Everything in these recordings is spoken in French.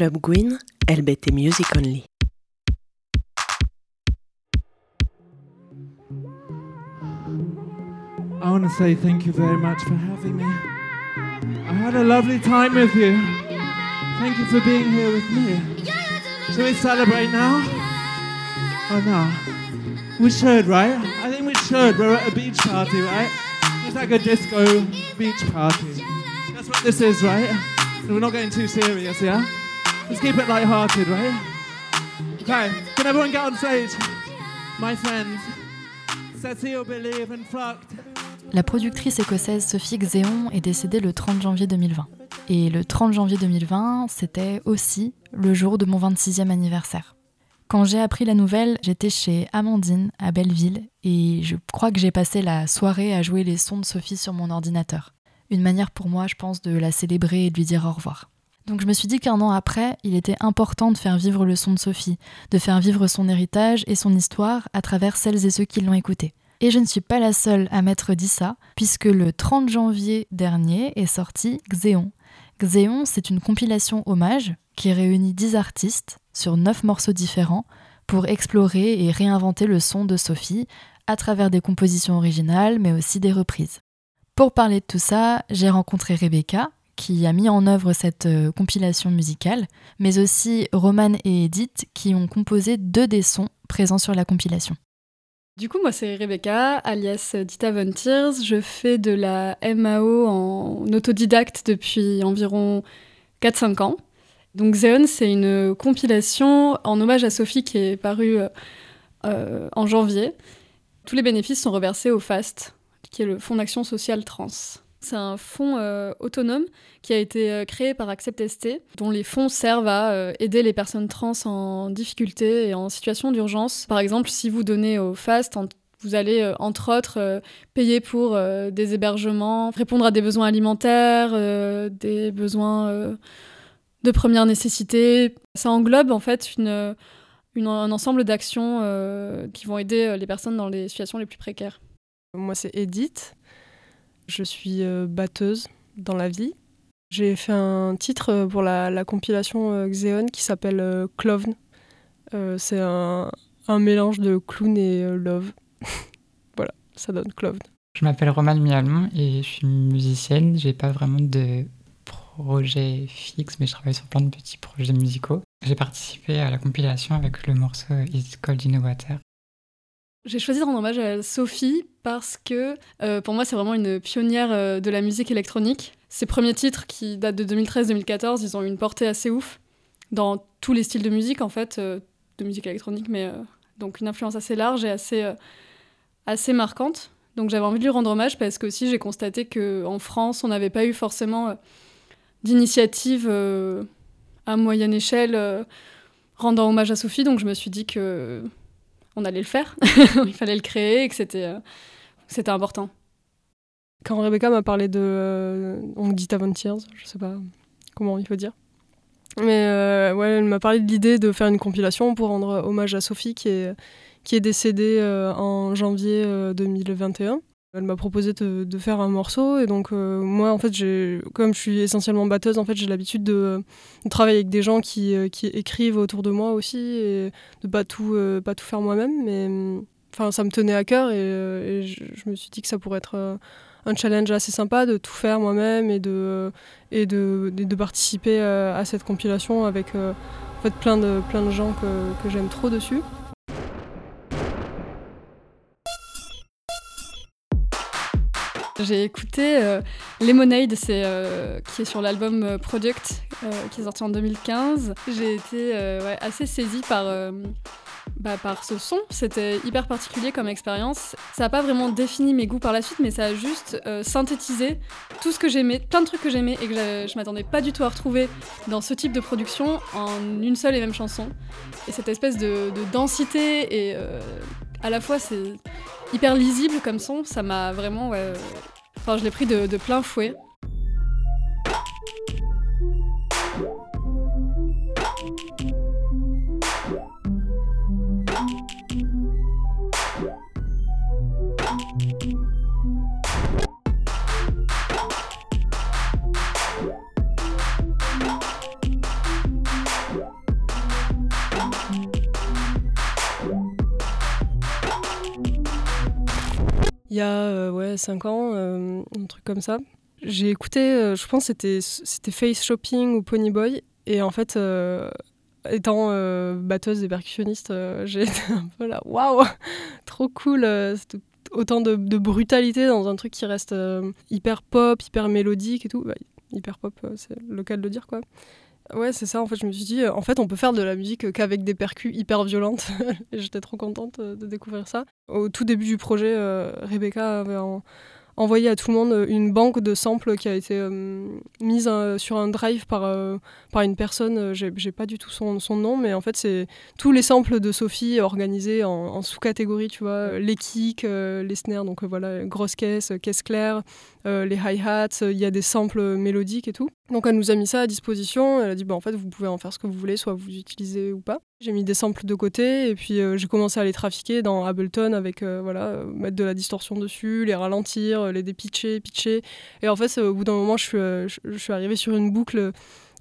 Club Gwyn, LBT Music Only. I want to say thank you very much for having me. I had a lovely time with you. Thank you for being here with me. Shall we celebrate now? Oh no. We should, right? I think we should. We're at a beach party, right? It's like a disco beach party. That's what this is, right? So we're not getting too serious, yeah? Keep it light-hearted, right? Okay, can everyone get on stage? My friends. La productrice écossaise Sophie Xéon est décédée le 30 janvier 2020. Et le 30 janvier 2020, c'était aussi le jour de mon 26e anniversaire. Quand j'ai appris la nouvelle, j'étais chez Amandine à Belleville et je crois que j'ai passé la soirée à jouer les sons de Sophie sur mon ordinateur. Une manière pour moi, je pense, de la célébrer et de lui dire au revoir. Donc je me suis dit qu'un an après, il était important de faire vivre le son de Sophie, de faire vivre son héritage et son histoire à travers celles et ceux qui l'ont écouté. Et je ne suis pas la seule à m'être dit ça, puisque le 30 janvier dernier est sorti Xéon. Xéon, c'est une compilation hommage qui réunit 10 artistes sur 9 morceaux différents pour explorer et réinventer le son de Sophie à travers des compositions originales, mais aussi des reprises. Pour parler de tout ça, j'ai rencontré Rebecca, qui a mis en œuvre cette euh, compilation musicale, mais aussi Roman et Edith, qui ont composé deux des sons présents sur la compilation. Du coup, moi, c'est Rebecca, alias Dita Von Je fais de la MAO en autodidacte depuis environ 4-5 ans. Donc, Xeon, c'est une compilation en hommage à Sophie qui est parue euh, en janvier. Tous les bénéfices sont reversés au FAST, qui est le Fonds d'action sociale trans. C'est un fonds euh, autonome qui a été euh, créé par AcceptST, dont les fonds servent à euh, aider les personnes trans en difficulté et en situation d'urgence. Par exemple, si vous donnez au FAST, vous allez, entre autres, payer pour des hébergements, répondre à des besoins alimentaires, des besoins de première nécessité. Ça englobe en fait un ensemble d'actions qui vont aider les personnes dans les situations les plus précaires. Moi, c'est Edith. Je suis euh, batteuse dans la vie. J'ai fait un titre pour la, compilation euh, Xeon qui s'appelle euh, Clown. c'est un, mélange de clown et love. voilà, ça donne Clown. Je m'appelle Romane Mialmon et je suis musicienne. J'ai pas vraiment de projet fixe, mais je travaille sur plein de petits projets musicaux. J'ai participé à la compilation avec le morceau Is It Cold in Water j'ai choisi de rendre hommage à Sophie parce que euh, pour moi c'est vraiment une pionnière euh, de la musique électronique. Ses premiers titres qui datent de 2013-2014, ils ont une portée assez ouf dans tous les styles de musique en fait, euh, de musique électronique, mais donc une influence assez large et assez, assez marquante. Donc j'avais envie de lui rendre hommage parce que aussi j'ai constaté qu'en France on n'avait pas eu forcément d'initiative à moyenne échelle rendant hommage à Sophie, donc je me suis dit que on allait le faire, il fallait le créer et que c'était, euh, c'était important. Quand Rebecca m'a parlé de. Euh, on dit Tears, je sais pas comment il faut dire. Mais euh, ouais, elle m'a parlé de l'idée de faire une compilation pour rendre hommage à Sophie qui est, qui est décédée en janvier 2021. Elle m'a proposé de, faire un morceau et donc euh, moi en fait comme je suis essentiellement batteuse en fait j'ai l'habitude de, travailler avec des gens qui, euh, qui, écrivent autour de moi aussi et de pas tout euh, pas tout faire moi-même mais enfin ça me tenait à cœur et, je, me suis dit que ça pourrait être un challenge assez sympa de tout faire moi-même et de et de, participer à cette compilation avec en fait plein de plein de gens que, que j'aime trop dessus. J'ai écouté euh, Lemonade, c'est, euh, qui est sur l'album euh, Product, qui est sorti en 2015. J'ai été assez saisie par, bah, par ce son. C'était hyper particulier comme expérience. Ça n'a pas vraiment défini mes goûts par la suite, mais ça a juste synthétisé tout ce que j'aimais, plein de trucs que j'aimais et que je m'attendais pas du tout à retrouver dans ce type de production en une seule et même chanson. Et cette espèce de, de densité et à la fois c'est hyper lisible comme son, ça m'a vraiment. enfin, je l'ai pris de, de plein fouet. Il y a ouais, 5 ans, un truc comme ça. J'ai écouté, je pense c'était c'était Face Shopping ou Pony Boy et en fait étant batteuse et percussionniste, j'ai été un peu là waouh, trop cool, autant de, brutalité dans un truc qui reste hyper pop, hyper mélodique et tout. Bah, hyper pop, c'est le cas de le dire quoi. Ouais, c'est ça. En fait, je me suis dit, en fait, on peut faire de la musique qu'avec des percus hyper violentes. j'étais trop contente de découvrir ça. Au tout début du projet, Rebecca avait en, envoyé à tout le monde une banque de samples qui a été euh, mise euh, sur un drive par, euh, par une personne, j'ai pas du tout son, son, nom, mais en fait c'est tous les samples de Sophie organisés en, sous-catégories, tu vois, les kicks, les snares, donc voilà, grosse caisse, caisse claire, les hi-hats, il y a des samples mélodiques et tout. Donc elle nous a mis ça à disposition, elle a dit bah, en fait vous pouvez en faire ce que vous voulez, soit vous utilisez ou pas. J'ai mis des samples de côté et puis euh, j'ai commencé à les trafiquer dans Ableton avec euh, voilà euh, mettre de la distorsion dessus, les ralentir, les dépitcher, pitcher. Et en fait, au bout d'un moment, je suis, je, arrivée sur une boucle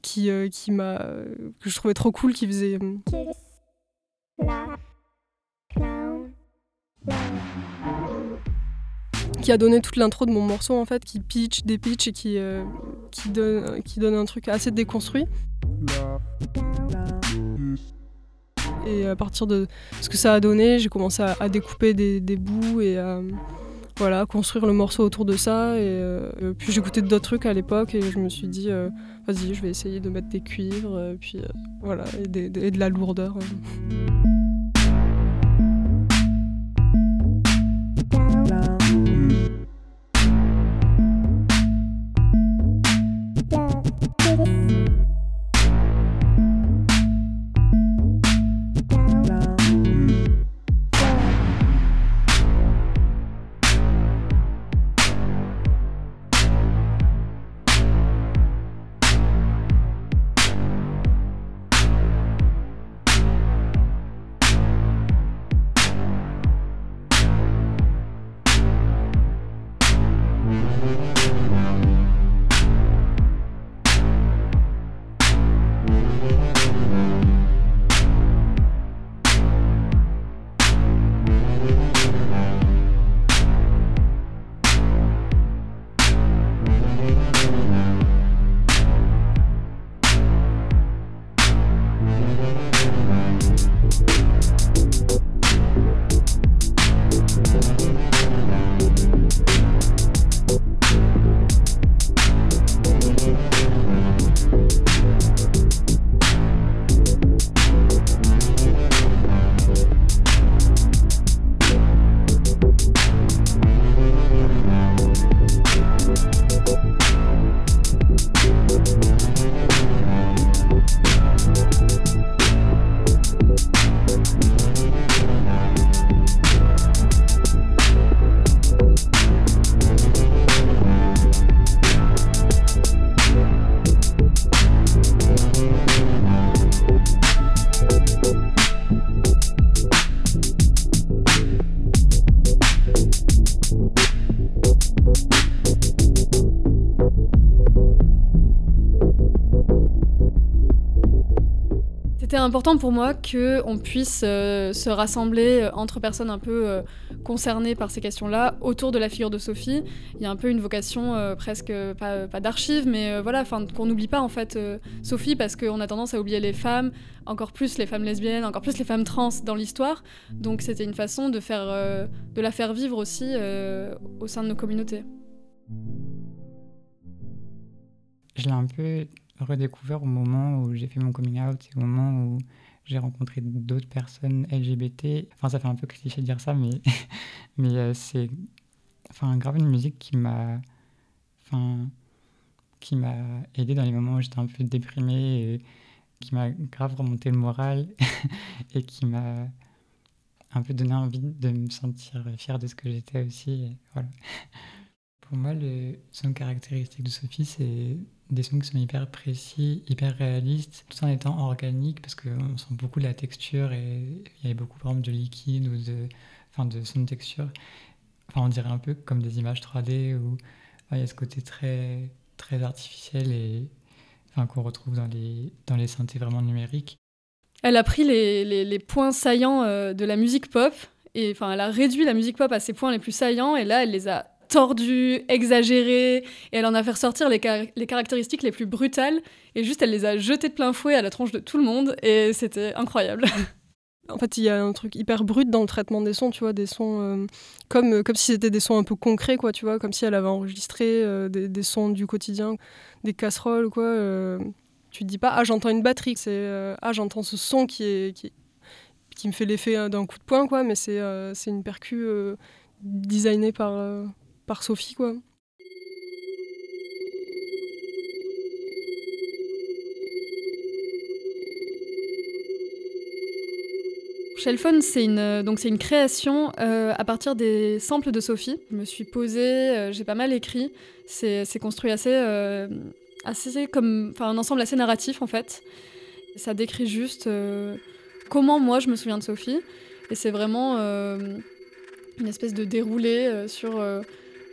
qui, qui m'a que je trouvais trop cool, qui faisait qui a donné toute l'intro de mon morceau en fait, qui pitch, dépitch et qui, donne, qui donne un truc assez déconstruit. Et à partir de ce que ça a donné, j'ai commencé à, découper des, bouts et à voilà, construire le morceau autour de ça. Et euh, puis j'écoutais d'autres trucs à l'époque et je me suis dit, euh, vas-y, je vais essayer de mettre des cuivres, et puis euh, voilà, et, de la lourdeur. Important pour moi qu'on puisse euh, se rassembler euh, entre personnes un peu euh, concernées par ces questions-là autour de la figure de Sophie. Il y a un peu une vocation presque, pas, pas d'archive, mais voilà, qu'on n'oublie pas en fait Sophie parce qu'on a tendance à oublier les femmes, encore plus les femmes lesbiennes, encore plus les femmes trans dans l'histoire. Donc c'était une façon de, faire, de la faire vivre aussi au sein de nos communautés. Je l'ai un peu redécouvert au moment où j'ai fait mon coming out et au moment où j'ai rencontré d'autres personnes LGBT. Enfin, ça fait un peu cliché de dire ça, mais, mais euh, c'est enfin, grave une musique qui m'a enfin, qui m'a aidé dans les moments où j'étais un peu déprimé, et qui m'a grave remonté le moral et qui m'a un peu donné envie de me sentir fière de ce que j'étais aussi. Pour moi, le son caractéristique de Sophie, c'est des sons qui sont hyper précis, hyper réalistes, tout en étant organiques parce qu'on sent beaucoup la texture et il y a beaucoup par de liquide ou de, enfin, de son de texture. Enfin, on dirait un peu comme des images 3D où il y a ce côté très, très artificiel et enfin, qu'on retrouve dans les, dans les synthés vraiment numériques. Elle a pris les, les, les points saillants euh, de la musique pop Et enfin, elle a réduit la musique pop à ses points les plus saillants, et là, elle les a tordus, exagérés, et elle en a fait ressortir les, caractéristiques les plus brutales, et juste elle les a jetées de plein fouet à la tronche de tout le monde, et c'était incroyable. En fait, il y a un truc hyper brut dans le traitement des sons, tu vois, des sons euh, comme, comme si c'était des sons un peu concrets, quoi, tu vois, comme si elle avait enregistré euh, des, sons du quotidien, des casseroles, quoi. Euh, tu te dis pas, ah, j'entends une batterie, c'est, ah, j'entends ce son qui, est, qui, qui me fait l'effet d'un coup de poing, quoi, mais c'est, c'est une percu designée par, par Sophie, quoi. Shellphone, c'est une, donc c'est une création euh, à partir des samples de Sophie. Je me suis posée, euh, j'ai pas mal écrit. C'est, construit assez, euh, assez comme, enfin un ensemble assez narratif en fait. Ça décrit juste comment moi je me souviens de Sophie. Et c'est vraiment une espèce de déroulé sur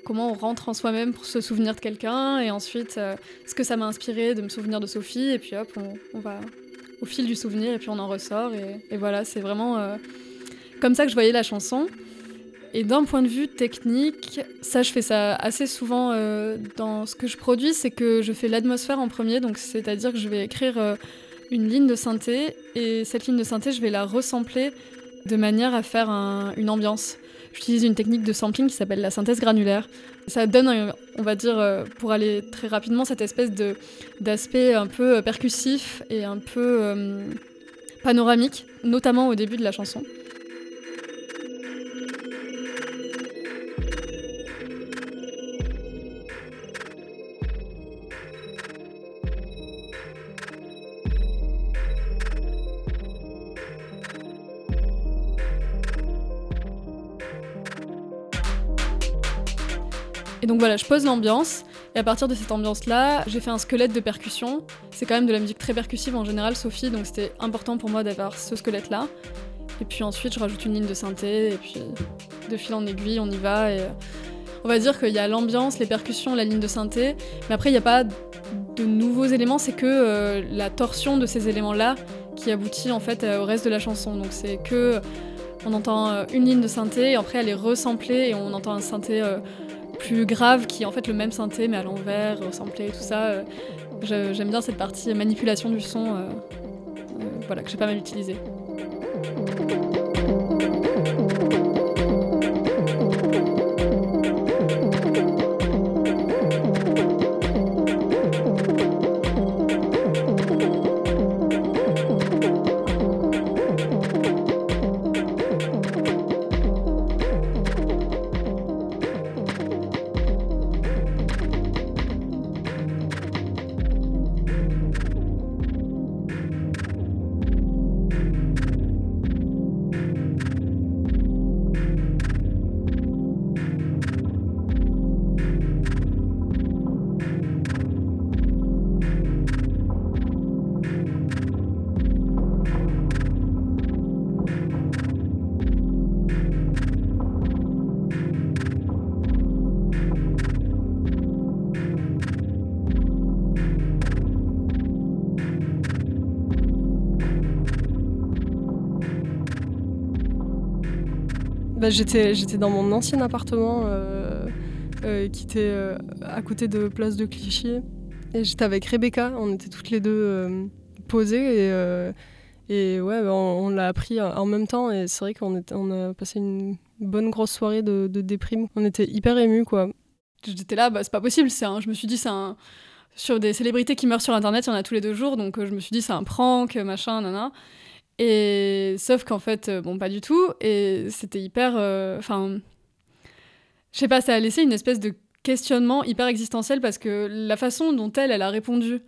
comment on rentre en soi-même pour se souvenir de quelqu'un et ensuite ce que ça m'a inspiré de me souvenir de Sophie et puis hop on va au fil du souvenir et puis on en ressort. Et, voilà, c'est vraiment euh, comme ça que je voyais la chanson. Et d'un point de vue technique, ça je fais ça assez souvent euh, dans ce que je produis, c'est que je fais l'atmosphère en premier, donc c'est-à-dire que je vais écrire euh, une ligne de synthé et cette ligne de synthé je vais la resampler de manière à faire une ambiance. J'utilise une technique de sampling qui s'appelle la synthèse granulaire. Ça donne, on va dire, euh, pour aller très rapidement, cette espèce d'aspect un peu euh, percussif et un peu euh, panoramique, notamment au début de la chanson. Et donc voilà, je pose l'ambiance. Et à partir de cette ambiance-là, j'ai fait un squelette de percussion. C'est quand même de la musique très percussive en général, Sophie, donc c'était important pour moi d'avoir ce squelette-là. Et puis ensuite, je rajoute une ligne de synthé, et puis de fil en aiguille, on y va. Et euh, on va dire qu'il y a l'ambiance, les percussions, la ligne de synthé, mais après, il n'y a pas de nouveaux éléments, c'est que euh, la torsion de ces éléments-là qui aboutit en fait euh, au reste de la chanson. Donc c'est que on entend une ligne de synthé, et après elle est resamplée, et on entend un synthé plus grave qui est en fait le même synthé mais à l'envers, samplé, tout ça. Euh, j'aime bien cette partie manipulation du son euh, euh, voilà, que j'ai pas mal utilisé. Bah, j'étais, j'étais dans mon ancien appartement euh, euh, qui était euh, à côté de Place de Clichy. Et j'étais avec Rebecca, on était toutes les deux posées et, et ouais, bah, on, l'a appris en même temps. Et c'est vrai qu'on on a passé une bonne grosse soirée de, déprime. On était hyper émus quoi. J'étais là, bah, c'est pas possible. C'est je me suis dit, c'est un. Sur des célébrités qui meurent sur internet, il y en a tous les deux jours, donc je me suis dit, c'est un prank, machin, nana. Et sauf qu'en fait, euh, bon, pas du tout. Et c'était hyper. Euh, enfin. je sais pas, ça a laissé une espèce de questionnement hyper existentiel parce que la façon dont elle, a répondu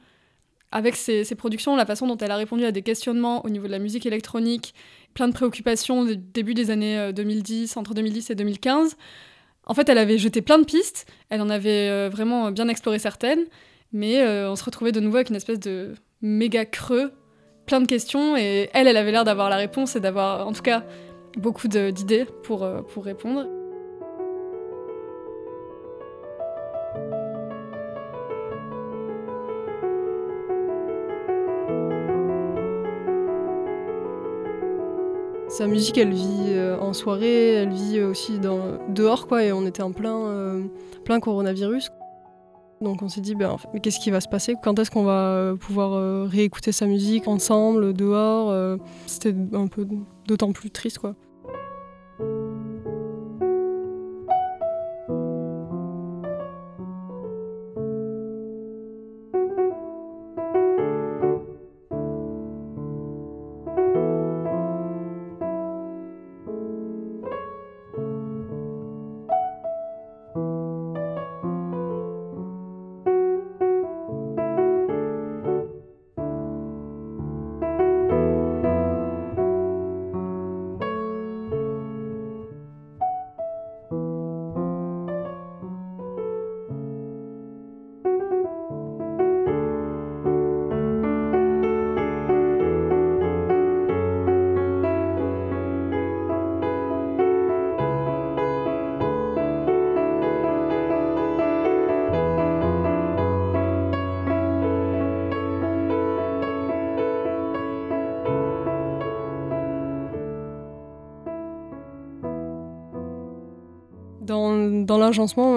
avec ses, productions, la façon dont elle a répondu à des questionnements au niveau de la musique électronique, plein de préoccupations au début des années 2010, euh, entre 2010 et 2015. En fait, elle avait jeté plein de pistes, elle en avait vraiment bien exploré certaines, mais on se retrouvait de nouveau avec une espèce de méga creux plein de questions et elle, elle avait l'air d'avoir la réponse et d'avoir en tout cas beaucoup d'idées pour, euh, pour répondre. Sa musique, elle vit en soirée, elle vit aussi dans, dehors, quoi, et on était en plein, plein coronavirus. Donc on s'est dit, ben, mais qu'est-ce qui va se passer? Quand est-ce qu'on va pouvoir réécouter sa musique ensemble, dehors? C'était un peu d'autant plus triste, quoi.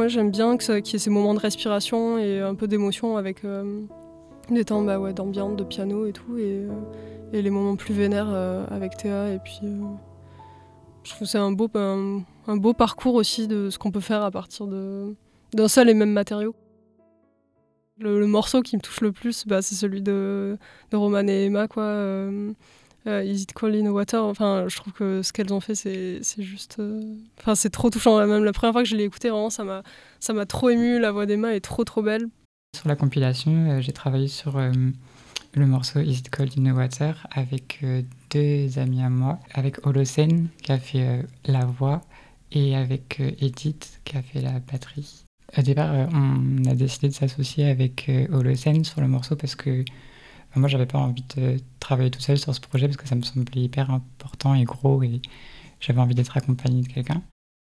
J'aime bien qu'il y ait ces moments de respiration et un peu d'émotion avec euh, des temps bah, d'ambiance, de piano et tout, et, euh, les moments plus vénères euh, avec Théa. Et puis, je trouve que c'est un beau, un, beau parcours aussi de ce qu'on peut faire à partir d'un seul et même matériau. Le, morceau qui me touche le plus, bah, c'est celui de, de Roman et Emma, quoi. Euh, Is It Cold in Water? Enfin, je trouve que ce qu'elles ont fait, c'est juste. Euh, enfin, c'est trop touchant. Même la première fois que je l'ai écouté, vraiment, ça m'a trop ému. La voix d'Emma est trop, trop belle. Sur la compilation, euh, j'ai travaillé sur le morceau Is It Cold in the Water avec deux amis à moi, avec Holocene qui a fait la voix et avec Edith qui a fait la batterie. Au départ, on a décidé de s'associer avec Holocene sur le morceau parce que moi, j'avais pas envie de travailler tout seul sur ce projet parce que ça me semblait hyper important et gros et j'avais envie d'être accompagné de quelqu'un.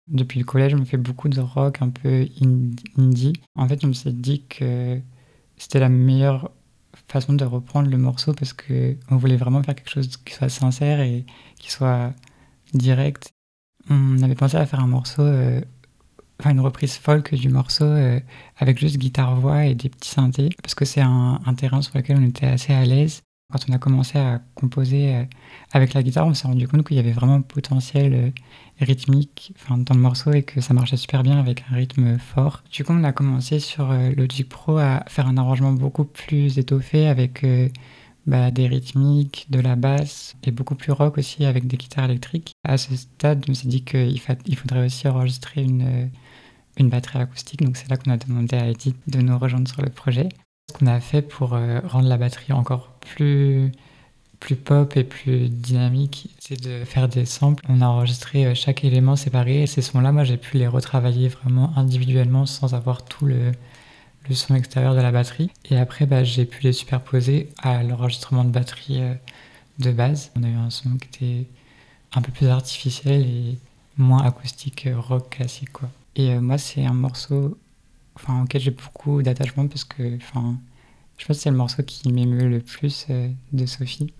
Depuis le collège, je me fais beaucoup de rock un peu indie. En fait, je me suis dit que c'était la meilleure façon de reprendre le morceau parce qu'on voulait vraiment faire quelque chose qui soit sincère et qui soit direct. On avait pensé à faire un morceau euh, une reprise folk du morceau euh, avec juste guitare-voix et des petits synthés, parce que c'est un, terrain sur lequel on était assez à l'aise. Quand on a commencé à composer euh, avec la guitare, on s'est rendu compte qu'il y avait vraiment potentiel euh, rythmique dans le morceau et que ça marchait super bien avec un rythme fort. Du coup, on a commencé sur Logic Pro à faire un arrangement beaucoup plus étoffé avec bah, des rythmiques, de la basse et beaucoup plus rock aussi avec des guitares électriques. À ce stade, je me suis dit qu'il faudrait aussi enregistrer une batterie acoustique. Donc c'est là qu'on a demandé à Edith de nous rejoindre sur le projet. Ce qu'on a fait pour euh, rendre la batterie encore plus, plus pop et plus dynamique, c'est de faire des samples. On a enregistré euh, chaque élément séparé et ces sons-là, moi j'ai pu les retravailler vraiment individuellement sans avoir tout le, le son extérieur de la batterie. Et après, bah, j'ai pu les superposer à l'enregistrement de batterie euh, de base. On a eu un son qui était un peu plus artificiel et moins acoustique rock classique. Quoi. Et euh, moi, c'est un morceau enfin, auquel j'ai beaucoup d'attachement parce que enfin, je pense que c'est le morceau qui m'émeut le plus euh, de Sophie.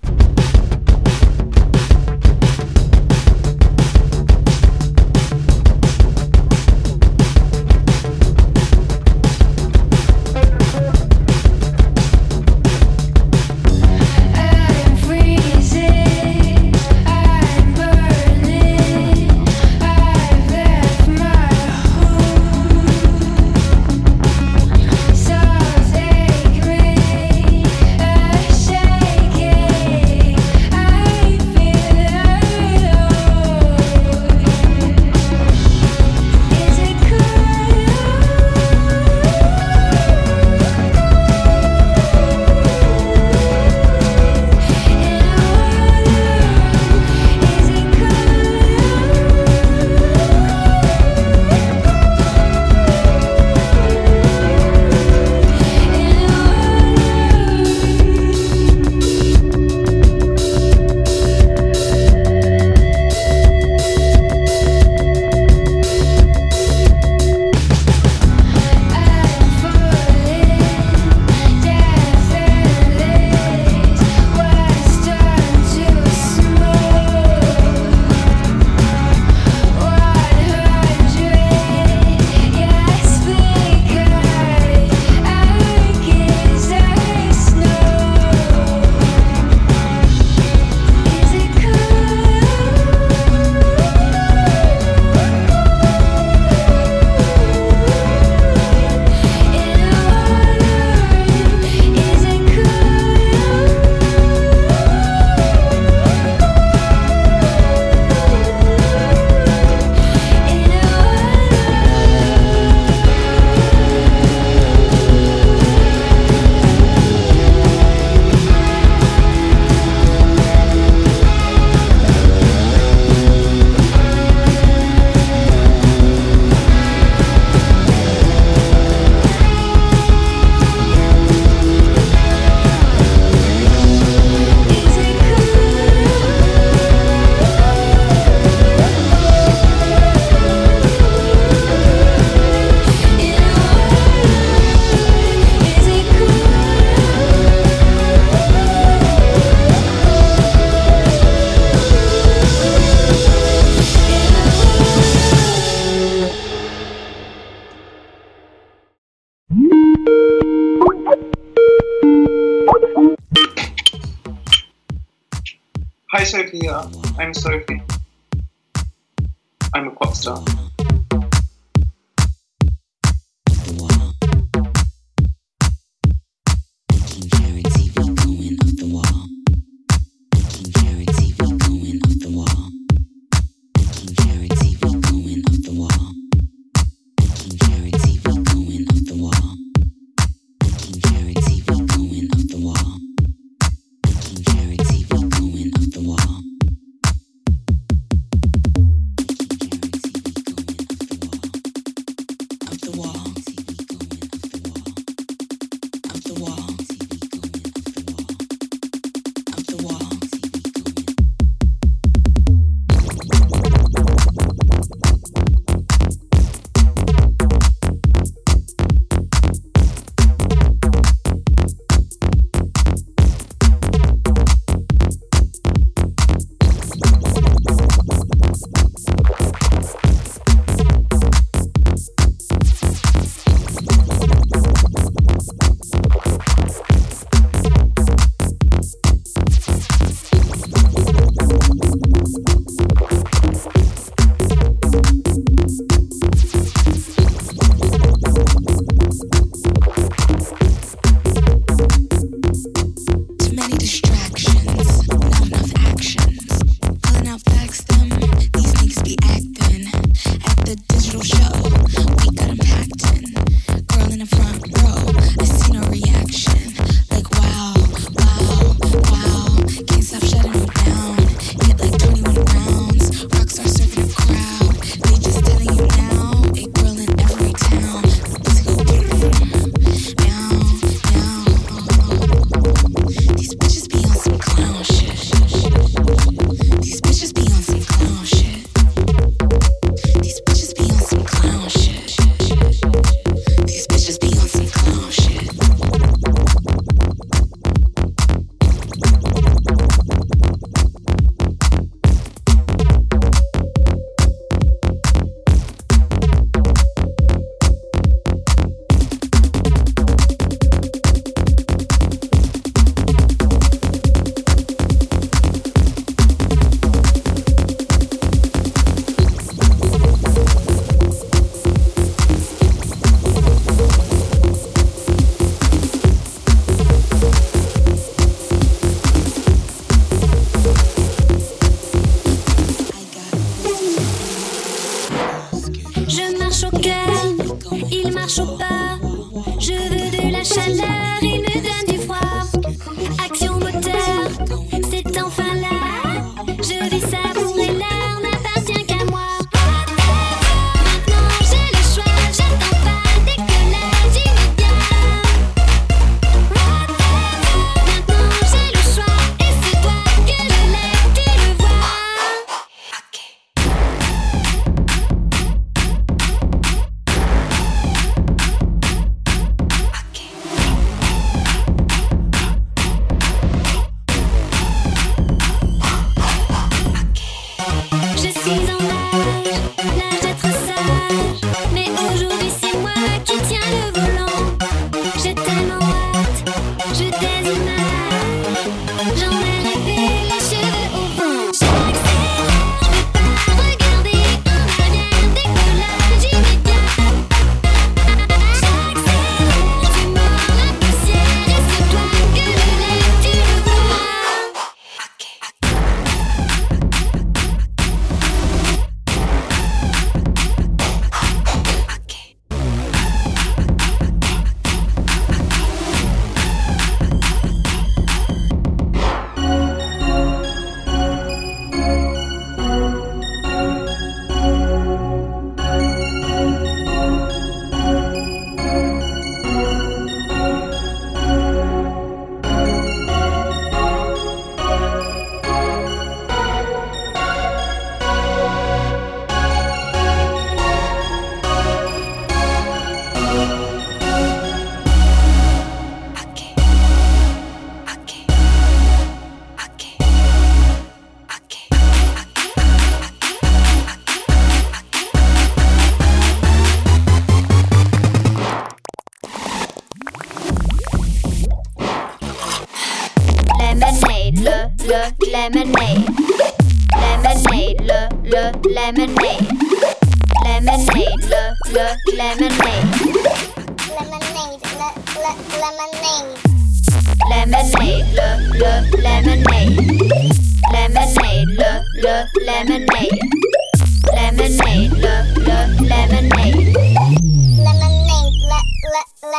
so if you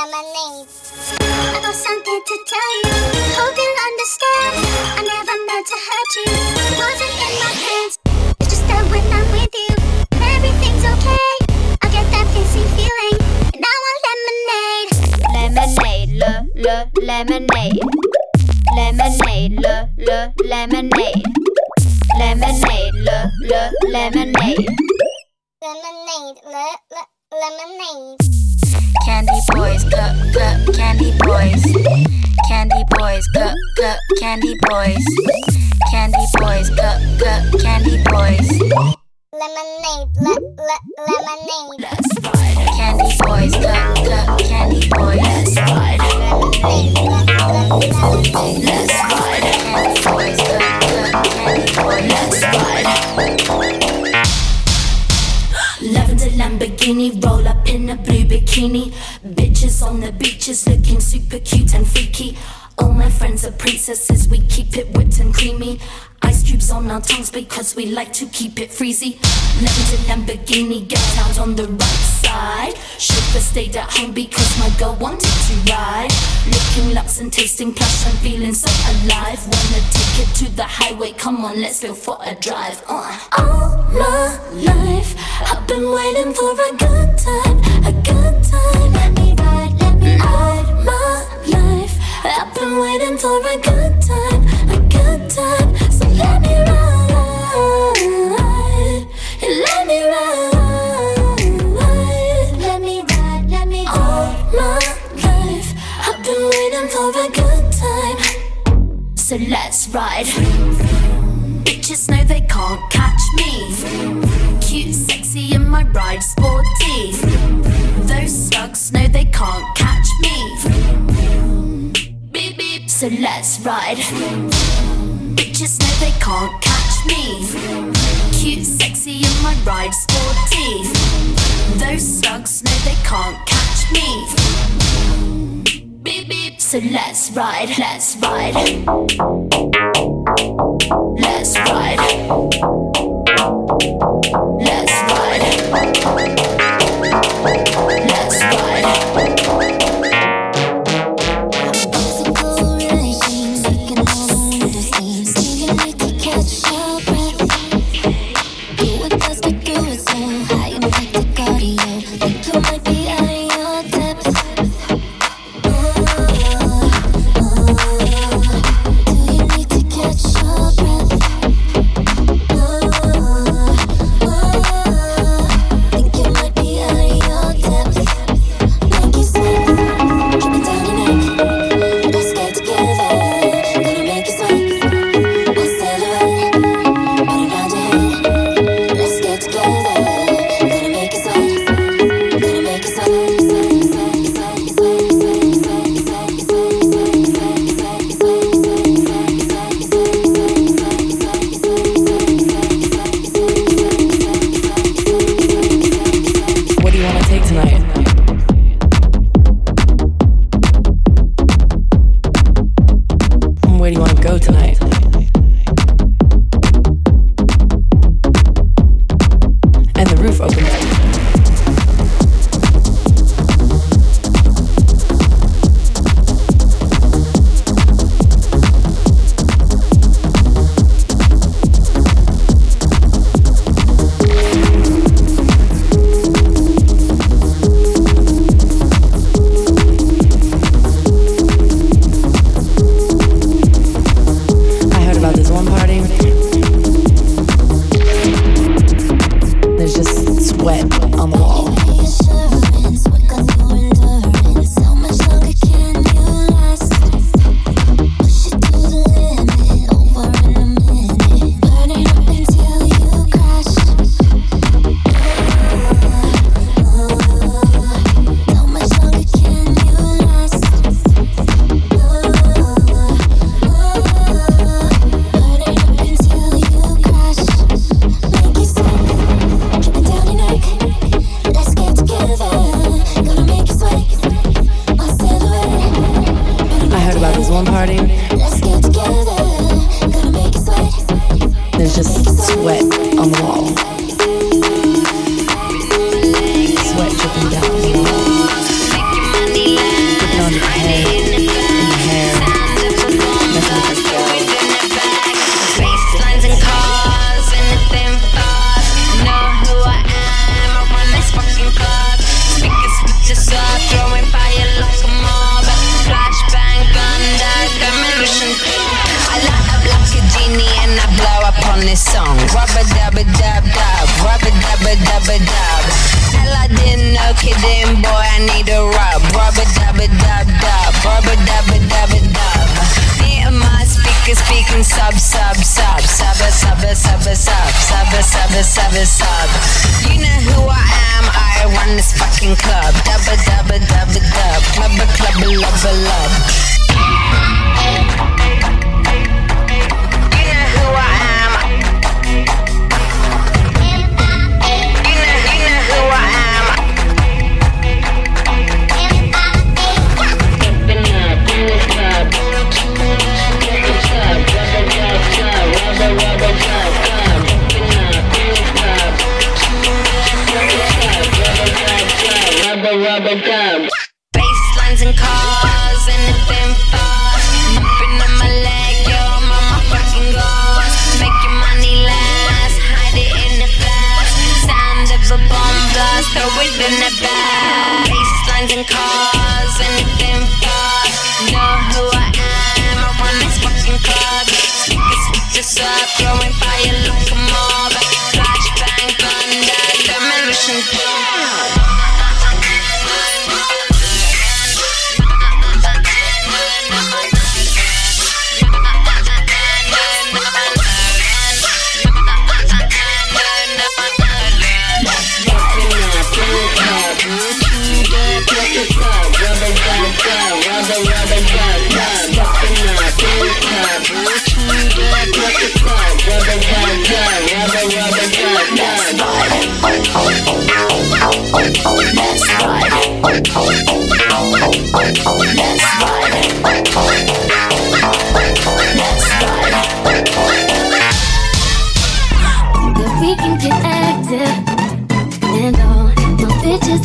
le, lemonade. I got something to tell you. Hope you'll understand. I never meant to hurt you. Wasn't in my hands. It's just that when I'm with you, everything's okay. I get that fizzy feeling, and I want lemonade. Lemonade, le, le, lemonade. Lemonade, le, le, lemonade. Lemonade, le, le, lemonade. Lemonade, le, le, lemonade. Candy boys, cup, cup, candy boys. Candy boys, cup, cup, candy boys. Candy boys, cup, cup, candy boys. Lemonade, le, le, lemonade. Candy boys, cup, cup, candy boys. Let's ride. Let's ride. Candy boys, cup, cup, candy boys. Let's ride. Lavender Lamborghini, roll up in a blue bikini. Bitches on the beaches looking super cute and freaky. All my friends are princesses, we keep it whipped and creamy. Ice cubes on our tongues because we like to keep it freezy. Lavender Lamborghini, get out on the right side. Chauffeur stayed at home because my girl wanted to ride. Looking luxe and tasting plush I'm feeling so alive. Wanna take it to the highway, come on, let's go for a drive. Uh. All my life, I've been waiting for a good time, a good ride. Bitches know they can't catch me. Cute, sexy, in my ride, sporty. Those slugs know they can't catch me. Beep beep. So let's ride. Bitches know they can't catch me. Cute, sexy, in my ride, sporty. Those slugs know they can't catch me. So let's ride, let's ride. Let's ride. Let's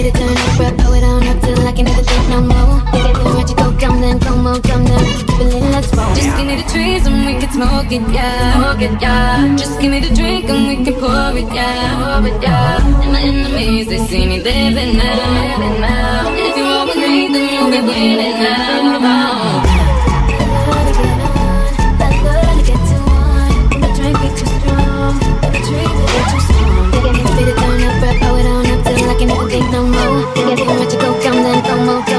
Turn up, on up till I can never think no more. You go, come then, come on, come then. Keep it lit, let's roll. Just give me the trees and we can smoke it, yeah, smoke it, yeah. Just give me the drink and we can pour it, yeah, pour it, yeah. And my enemies, they see me living now, living now. If you with me, then you'll be winning now. I can't want to go, come then come on.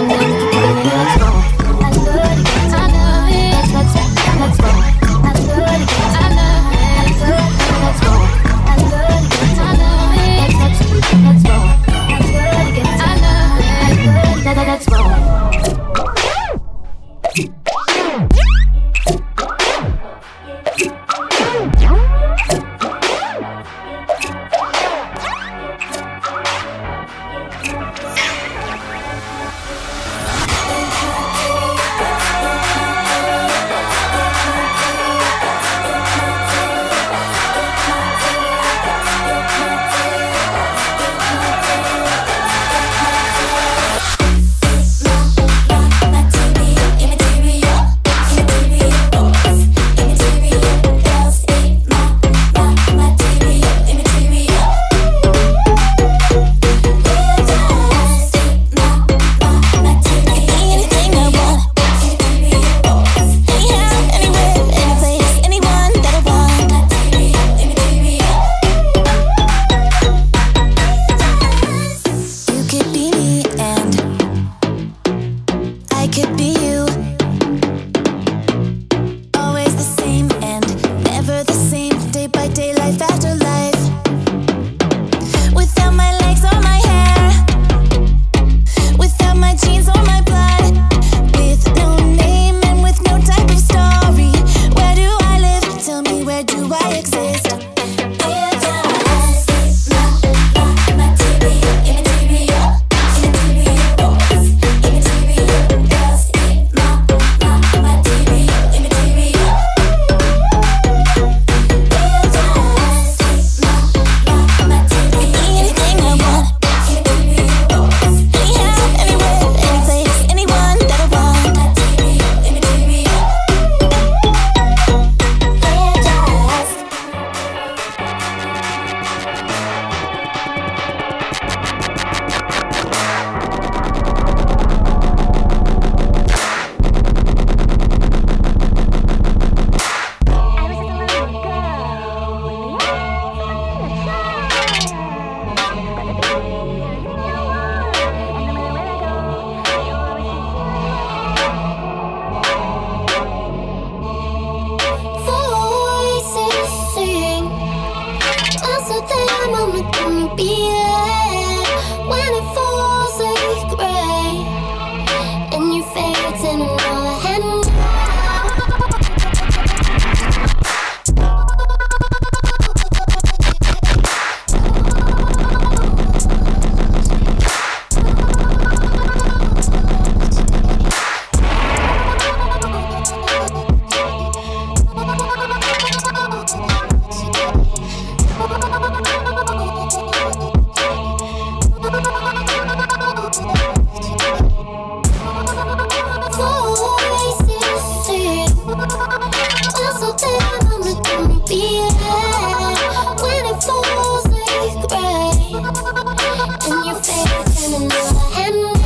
Baby, come and never end.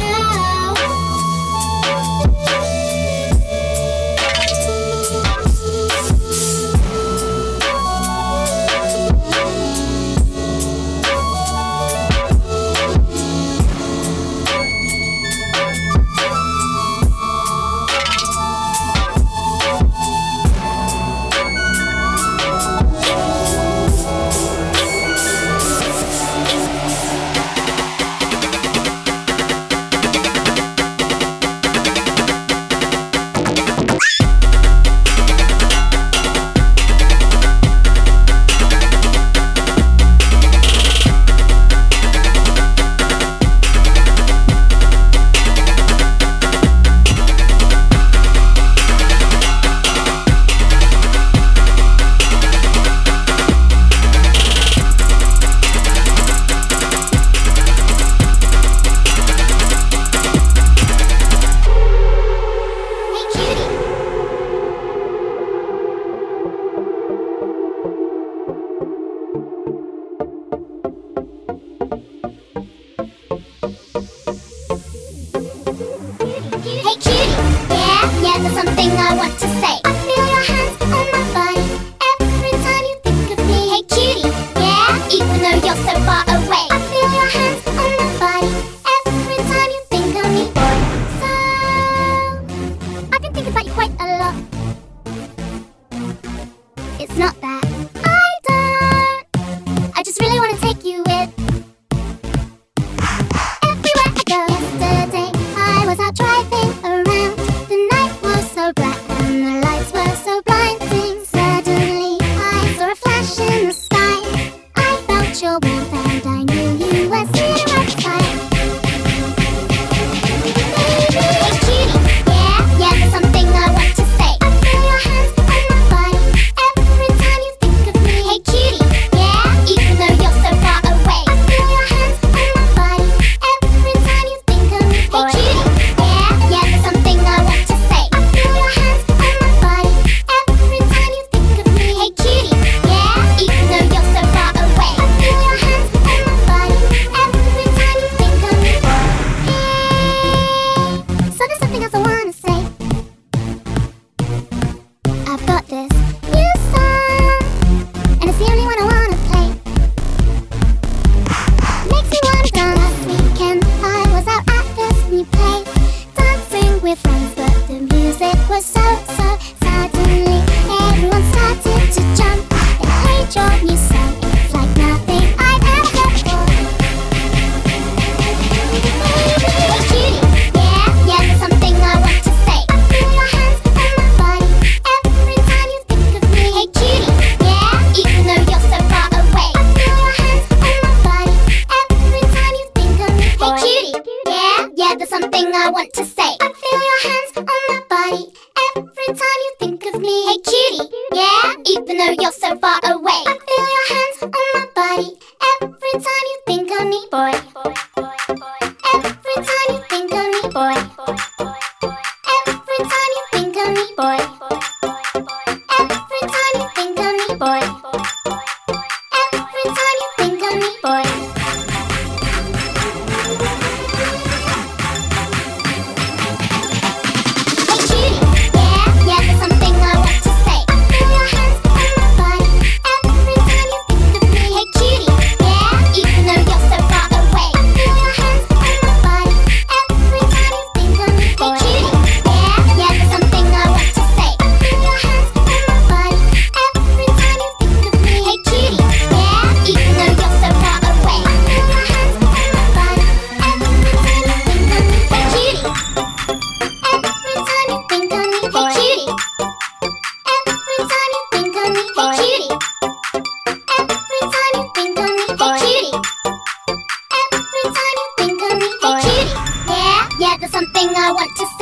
Thing I want to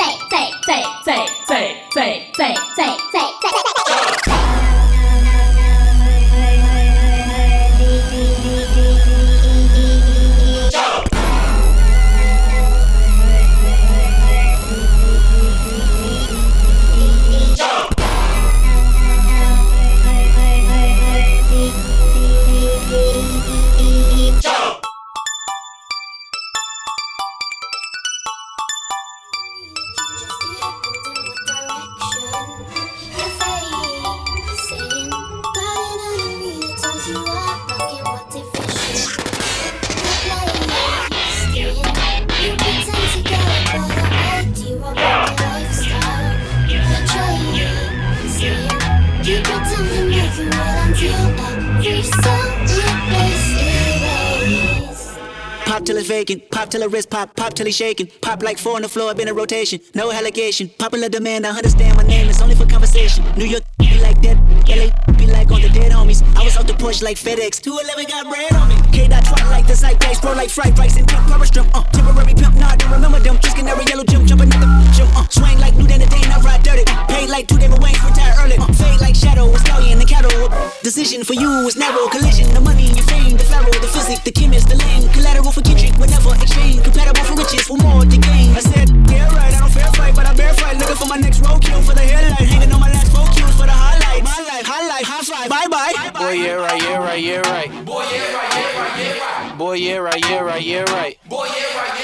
shaking. Pop like four on the floor, been in rotation. No allegation, popular demand, I understand my name, it's only for conversation. New York be like that, LA be like on the dead homies. I was out the push like FedEx, 211 got bread on me. K dot twat like the zeitgeist, bro like fried rice and pink power strum. Uh, temporary pimp, nah, don't remember them. Just canary yellow gym, jumping the gym. Uh, swing like new day to day, not ride dirty. Paid like two David Wayne's, retire early. Uh, like shadow, a stallion and cattle. Decision for you was narrow, collision, the money, your fame, the pharaoh, the physics, the chemist, the lane, collateral for Kendrick, whatever exchange, compatible for riches, for more to gain. I said, yeah, right, I don't fair fight, but I bear fight, looking for my next roadkill for the headlight, hanging on my last four kills for the highlight. My life, highlight, high five, bye bye. Boy, yeah, right, yeah, right, yeah, right. Boy, yeah, right, yeah, right, yeah, right. Boy, yeah, right, yeah, right, yeah, right. Boy, yeah, right, yeah,